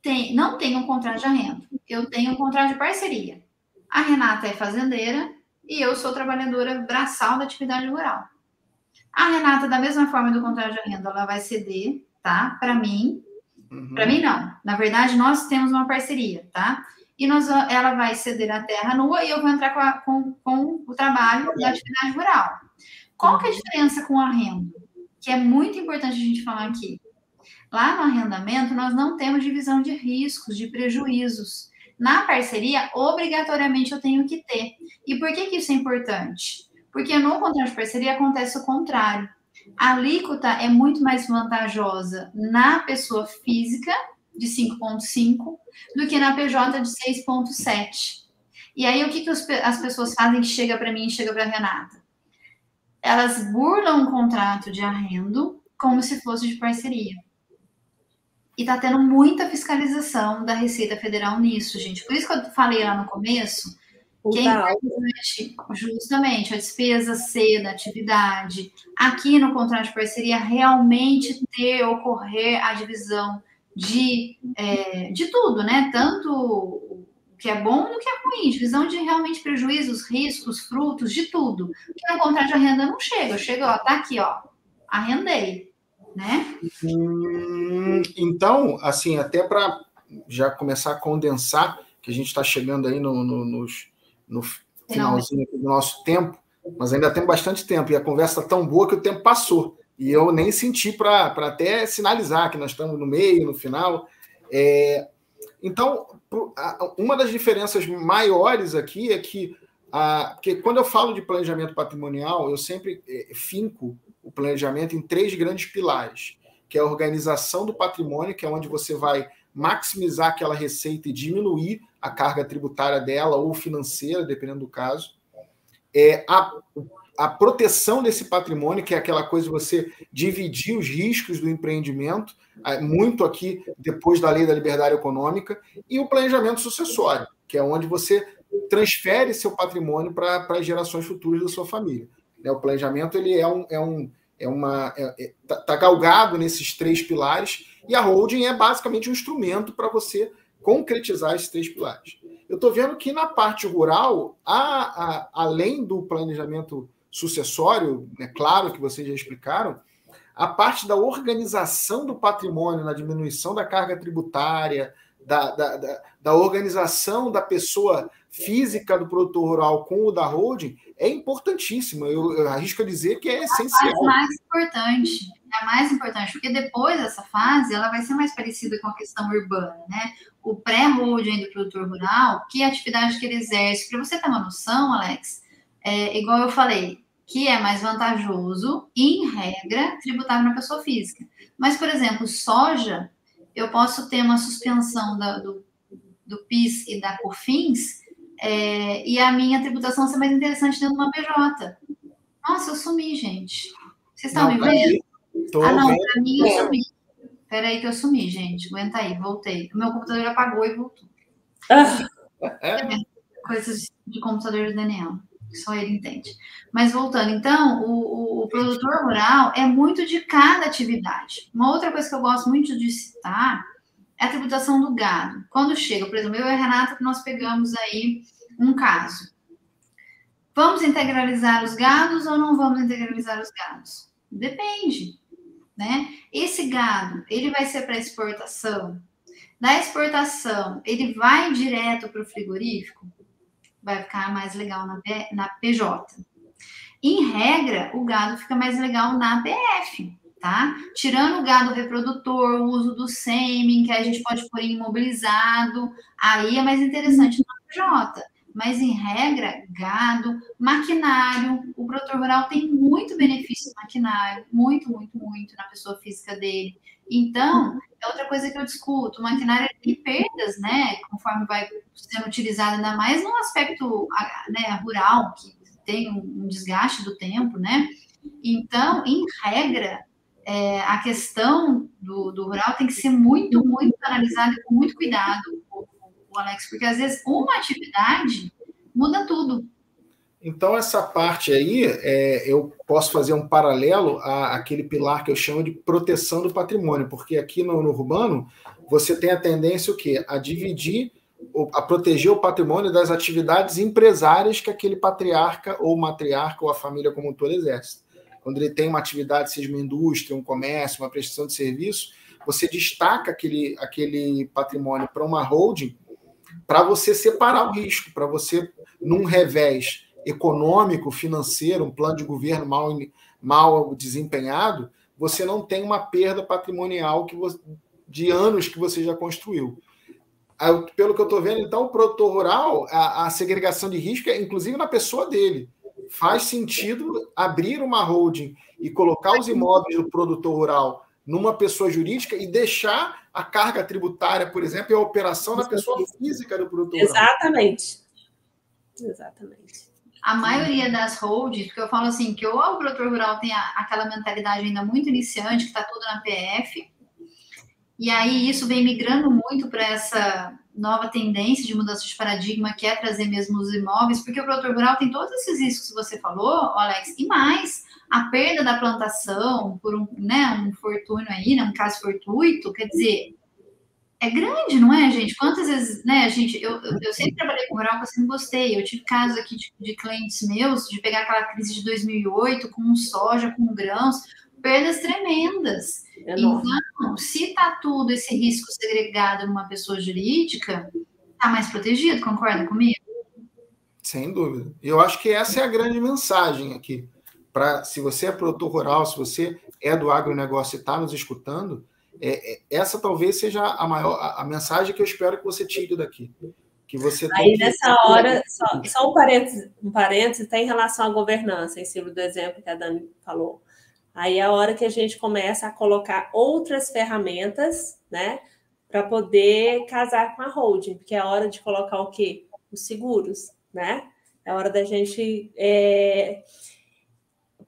tem, não tenho um contrato de arrendo, eu tenho um contrato de parceria. A Renata é fazendeira e eu sou trabalhadora braçal da atividade rural. A Renata, da mesma forma do contrato de arrendo, ela vai ceder, tá? Para mim. Uhum. Para mim, não. Na verdade, nós temos uma parceria, tá? E nós, ela vai ceder a terra nua e eu vou entrar com, a, com, com o trabalho da atividade rural. Qual que é a diferença com o arrendo? Que é muito importante a gente falar aqui. Lá no arrendamento, nós não temos divisão de riscos, de prejuízos. Na parceria, obrigatoriamente eu tenho que ter. E por que, que isso é importante? Porque no contrato de parceria acontece o contrário. A alíquota é muito mais vantajosa na pessoa física, de 5,5, do que na PJ de 6,7. E aí, o que, que as pessoas fazem que chega para mim e chega para a Renata? Elas burlam um contrato de arrendo como se fosse de parceria. E está tendo muita fiscalização da Receita Federal nisso, gente. Por isso que eu falei lá no começo que é importante, justamente, a despesa C da atividade, aqui no contrato de parceria, realmente ter, ocorrer a divisão de, é, de tudo, né? Tanto o que é bom do que é ruim, divisão de realmente prejuízos, riscos, frutos, de tudo. Porque no contrato de renda não chega, chega, ó, tá aqui, ó, arrendei né? Hum, então, assim, até para já começar a condensar, que a gente está chegando aí no, no, no, no finalzinho do nosso tempo, mas ainda tem bastante tempo, e a conversa está tão boa que o tempo passou. E eu nem senti para até sinalizar que nós estamos no meio, no final. É, então, uma das diferenças maiores aqui é que, a, porque quando eu falo de planejamento patrimonial, eu sempre é, finco o planejamento em três grandes pilares, que é a organização do patrimônio, que é onde você vai maximizar aquela receita e diminuir a carga tributária dela ou financeira, dependendo do caso. É a, a proteção desse patrimônio, que é aquela coisa de você dividir os riscos do empreendimento, é, muito aqui depois da lei da liberdade econômica, e o planejamento sucessório, que é onde você transfere seu patrimônio para as gerações futuras da sua família. Né, o planejamento ele é um, é um é uma é, é, tá, tá galgado nesses três pilares e a holding é basicamente um instrumento para você concretizar esses três pilares. Eu estou vendo que na parte rural, a, a, além do planejamento sucessório, é né, claro que vocês já explicaram, a parte da organização do patrimônio, na diminuição da carga tributária, da, da, da, da organização da pessoa física do produtor rural com o da holding, é importantíssima. Eu, eu arrisco a dizer que é essencial. A mais importante, é mais importante, porque depois dessa fase ela vai ser mais parecida com a questão urbana, né? O pré-holding do produtor rural, que atividade que ele exerce, para você ter uma noção, Alex, é, igual eu falei, que é mais vantajoso, em regra, tributar na pessoa física. Mas, por exemplo, soja, eu posso ter uma suspensão da, do, do PIS e da COFINS é, e a minha tributação ser mais interessante dentro de uma PJ. Nossa, eu sumi, gente. Vocês estão me vendo? ah, não, para mim eu sumi. Peraí que eu sumi, gente. Aguenta aí, voltei. O meu computador apagou e voltou. Ah. É, coisas de computador de Daniel. Só ele entende. Mas voltando, então, o, o, o, produtor rural é muito de cada atividade. Uma outra coisa que eu gosto muito de citar é a tributação do gado. Quando chega, por exemplo, eu e a Renata, nós pegamos aí um caso. Vamos integralizar os gados ou não vamos integralizar os gados? Depende, né? Esse gado, ele vai ser para exportação? Da exportação, ele vai direto para o frigorífico? Vai ficar mais legal na, na PJ. Em regra, o gado fica mais legal na BF, tá? Tirando o gado reprodutor, o uso do sêmen, que a gente pode pôr imobilizado, aí é mais interessante na PJ. Mas, em regra, gado, maquinário, o produtor rural tem muito benefício maquinário, muito, muito, muito na pessoa física dele. Então, é outra coisa que eu discuto, o maquinário tem perdas, né, conforme vai sendo utilizado, ainda mais no aspecto né, rural, que tem um desgaste do tempo, né? Então, em regra, é, a questão do, do, rural tem que ser muito, muito analisada com muito cuidado, o, o Alex, porque às vezes uma atividade muda tudo. Então, essa parte aí, é, eu posso fazer um paralelo à, àquele pilar que eu chamo de proteção do patrimônio, porque aqui no, no urbano você tem a tendência o quê? A dividir, a proteger o patrimônio das atividades empresárias que aquele patriarca ou matriarca ou a família como um todo exerce quando ele tem uma atividade, seja uma indústria, um comércio, uma prestação de serviço, você destaca aquele, aquele patrimônio para uma holding para você separar o risco, para você, num revés econômico, financeiro, um plano de governo mal, mal desempenhado, você não tem uma perda patrimonial que você, de anos que você já construiu. Pelo que eu estou vendo, então, o produtor rural, a, a segregação de risco é inclusive na pessoa dele faz sentido abrir uma holding e colocar os imóveis do produtor rural numa pessoa jurídica e deixar a carga tributária, por exemplo, e a operação na pessoa física do produtor Exatamente. rural. Exatamente. A maioria das holdings, porque eu falo assim, que ou o produtor rural tem aquela mentalidade ainda muito iniciante, que está tudo na PF, e aí isso vem migrando muito para essa nova tendência de mudança de paradigma, que é trazer mesmo os imóveis, porque o produtor rural tem todos esses riscos que você falou, Alex, e mais a perda da plantação por um, né, um fortúnio aí, né, um caso fortuito, quer dizer, é grande, não é, gente? Quantas vezes, né, gente, eu, eu, eu sempre trabalhei com rural, eu sempre gostei, eu tive casos aqui de, de clientes meus, de pegar aquela crise de 2008 com soja, com grãos, perdas tremendas. Enorme. Então, se está tudo esse risco segregado numa pessoa jurídica, está mais protegido, concorda comigo? Sem dúvida. Eu acho que essa é a grande mensagem aqui. Para se você é produtor rural, se você é do agronegócio e está nos escutando, é, é, essa talvez seja a maior a, a, mensagem que eu espero que você tire daqui. Que você Aí nessa hora, só, só um parênteses, um parênteses tem em relação à governança, em cima do exemplo que a Dani falou. Aí é a hora que a gente começa a colocar outras ferramentas, né, para poder casar com a holding, porque é a hora de colocar o quê? Os seguros, né? É hora da gente é,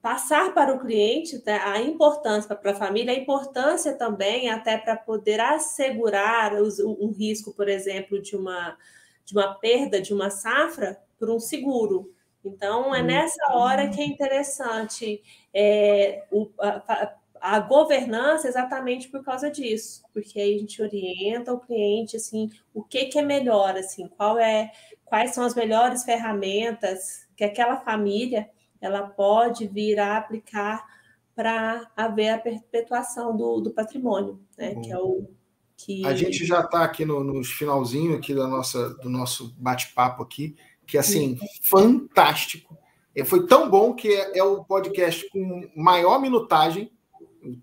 passar para o cliente né, a importância para a família, a importância também até para poder assegurar os, um risco, por exemplo, de uma, de uma perda de uma safra por um seguro. Então, é uhum. nessa hora que é interessante é, o, a, a, governança exatamente por causa disso, porque aí a gente orienta o cliente assim, o que, que é melhor, assim, qual é, quais são as melhores ferramentas que aquela família ela pode vir a aplicar para haver a perpetuação do, do patrimônio, né? Que é o que a gente já está aqui no, nos finalzinho aqui da nossa do nosso bate-papo aqui, que assim fantástico. É, foi tão bom que é, é o podcast com maior minutagem,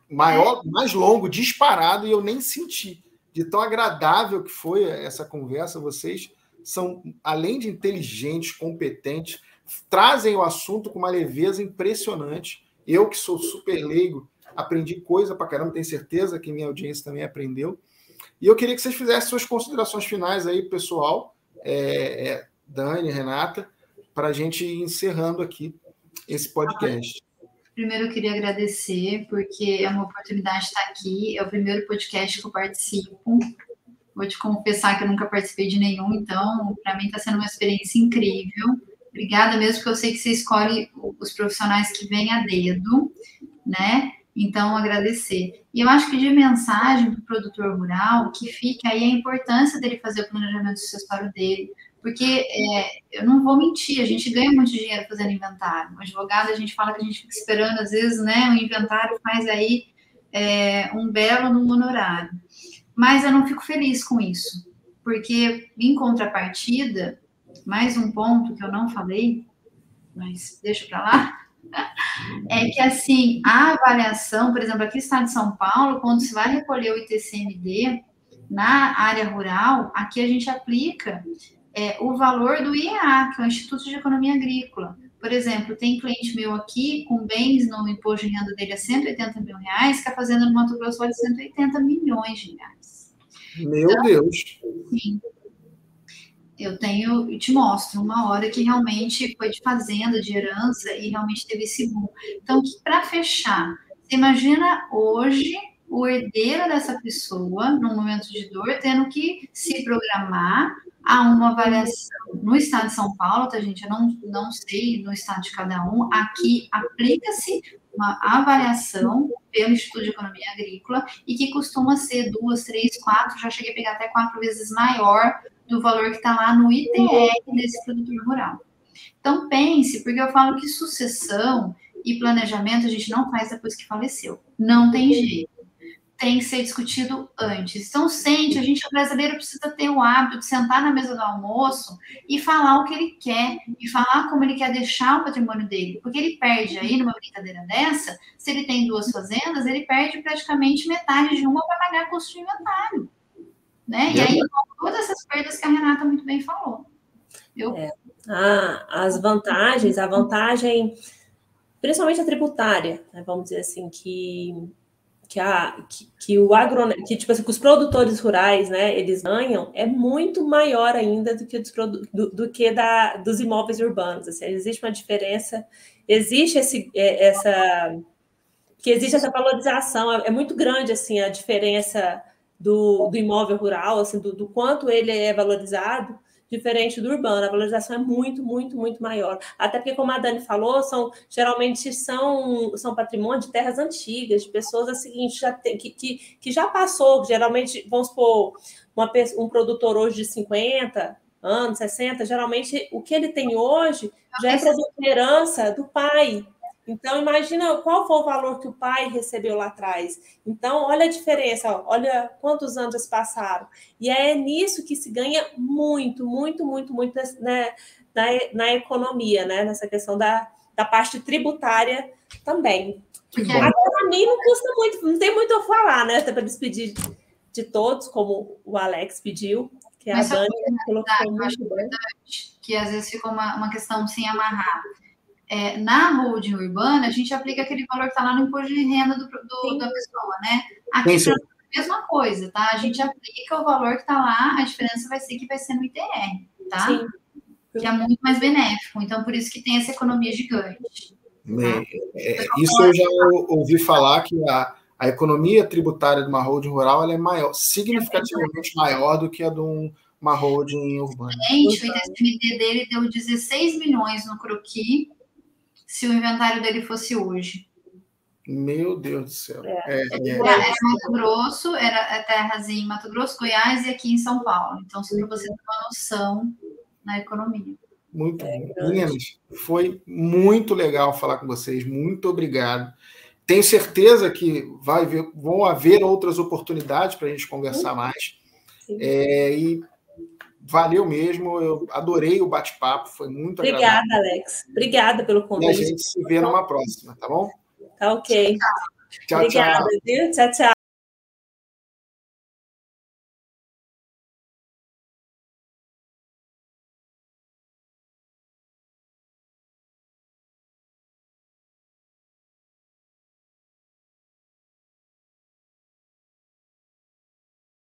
maior, mais longo, disparado, e eu nem senti de tão agradável que foi essa conversa. Vocês são, além de inteligentes, competentes, trazem o assunto com uma leveza impressionante. Eu, que sou super leigo, aprendi coisa para caramba, tenho certeza que minha audiência também aprendeu. E eu queria que vocês fizessem suas considerações finais aí, pessoal, é, é, Dani, Renata, para a gente ir encerrando aqui esse podcast. Primeiro, eu queria agradecer, porque é uma oportunidade de estar aqui. É o primeiro podcast que eu participo. Vou te confessar que eu nunca participei de nenhum, então, para mim está sendo uma experiência incrível. Obrigada mesmo, porque eu sei que você escolhe os profissionais que vêm a dedo, né? Então, agradecer. E eu acho que de mensagem para o produtor rural, que fica aí a importância dele fazer o planejamento sucessório dele, porque é, eu não vou mentir, a gente ganha muito dinheiro fazendo inventário. O advogado, a gente fala que a gente fica esperando, às vezes, né? O inventário faz aí é, um belo no honorário. Mas eu não fico feliz com isso, porque, em contrapartida, mais um ponto que eu não falei, mas deixa para lá, é que assim, a avaliação, por exemplo, aqui no estado de São Paulo, quando se vai recolher o ITCMD na área rural, aqui a gente aplica é, o valor do IEA, que é o Instituto de Economia Agrícola. Por exemplo, tem cliente meu aqui com bens no imposto de renda dele a 180 mil reais, que a fazenda no Mato Grosso vale 180 milhões de reais. Meu então, Deus! Sim eu tenho e te mostro uma hora que realmente foi de fazenda, de herança e realmente teve esse boom. Então, para fechar, você imagina hoje o herdeiro dessa pessoa, num momento de dor, tendo que se programar a uma avaliação. No estado de São Paulo, tá, gente? Eu não, não sei no estado de cada um. Aqui aplica-se uma avaliação pelo Instituto de Economia Agrícola e que costuma ser duas, três, quatro, já cheguei a pegar até quatro vezes maior do valor que está lá no ITR desse produtor rural. Então, pense, porque eu falo que sucessão e planejamento a gente não faz depois que faleceu. Não tem jeito. Tem que ser discutido antes. Então, sente, a gente, o brasileiro, precisa ter o hábito de sentar na mesa do almoço e falar o que ele quer, e falar como ele quer deixar o patrimônio dele. Porque ele perde aí, numa brincadeira dessa, se ele tem duas fazendas, ele perde praticamente metade de uma para pagar custo de inventário. Né? E aí, todas essas perdas que a Renata muito bem falou. Eu... É. Ah, as vantagens, a vantagem, principalmente a tributária, né, vamos dizer assim, que, que, a, que, que o agro, que, tipo assim, que os produtores rurais, né, eles ganham, é muito maior ainda do que, dos, do, do que da, dos imóveis urbanos. Assim, existe uma diferença, existe esse, é, essa que existe essa valorização, é, é muito grande assim a diferença do, do imóvel rural, assim, do, do, quanto ele é valorizado, diferente do urbano. A valorização é muito, muito, muito maior. Até porque, como a Dani falou, são geralmente são, são patrimônio de terras antigas, de pessoas assim, já tem, que, que, que já passou, geralmente, vamos supor, uma, um produtor hoje de 50 anos, 60, geralmente o que ele tem hoje já é produto de herança do pai. Então, imagina qual foi o valor que o pai recebeu lá atrás. Então, olha a diferença, olha quantos anos passaram. E é nisso que se ganha muito, muito, muito, muito né, na, na economia, né? Nessa questão da, da parte tributária também. Agora, para mim, não custa muito, não tem muito a falar, né? Até para despedir de todos, como o Alex pediu, que Mas a Dani colocou muito bem. Que às vezes ficou uma, uma questão sem amarrar. É, na holding urbana, a gente aplica aquele valor que está lá no imposto de renda do, do da pessoa, né? Aqui é a mesma coisa, tá? A gente aplica o valor que está lá, a diferença vai ser que vai ser no ITR, tá? Sim. Que é muito mais benéfico. Então, por isso que tem essa economia gigante. Tá? É, isso eu já ouvi falar que a, a economia tributária de uma holding rural é maior, significativamente maior do que a de um, uma holding urbana. Gente, o ITCMD dele deu 16 milhões no croqui se o inventário dele fosse hoje. Meu Deus do céu. É. É, é. Era, era, Mato Grosso, era terras em Mato Grosso, Goiás e aqui em São Paulo. Então, só para você ter uma noção na economia. Muito é, bom. Meninas, foi muito legal falar com vocês. Muito obrigado. Tenho certeza que vai ver, vão haver outras oportunidades para a gente conversar mais. É, e valeu mesmo. Eu adorei o bate-papo, foi muito Obrigada, agradável. Alex. Obrigada pelo convite. E a gente se vê numa próxima, tá bom? Tá ok. Tchau, Obrigada, tchau. Viu? Tchau, tchau.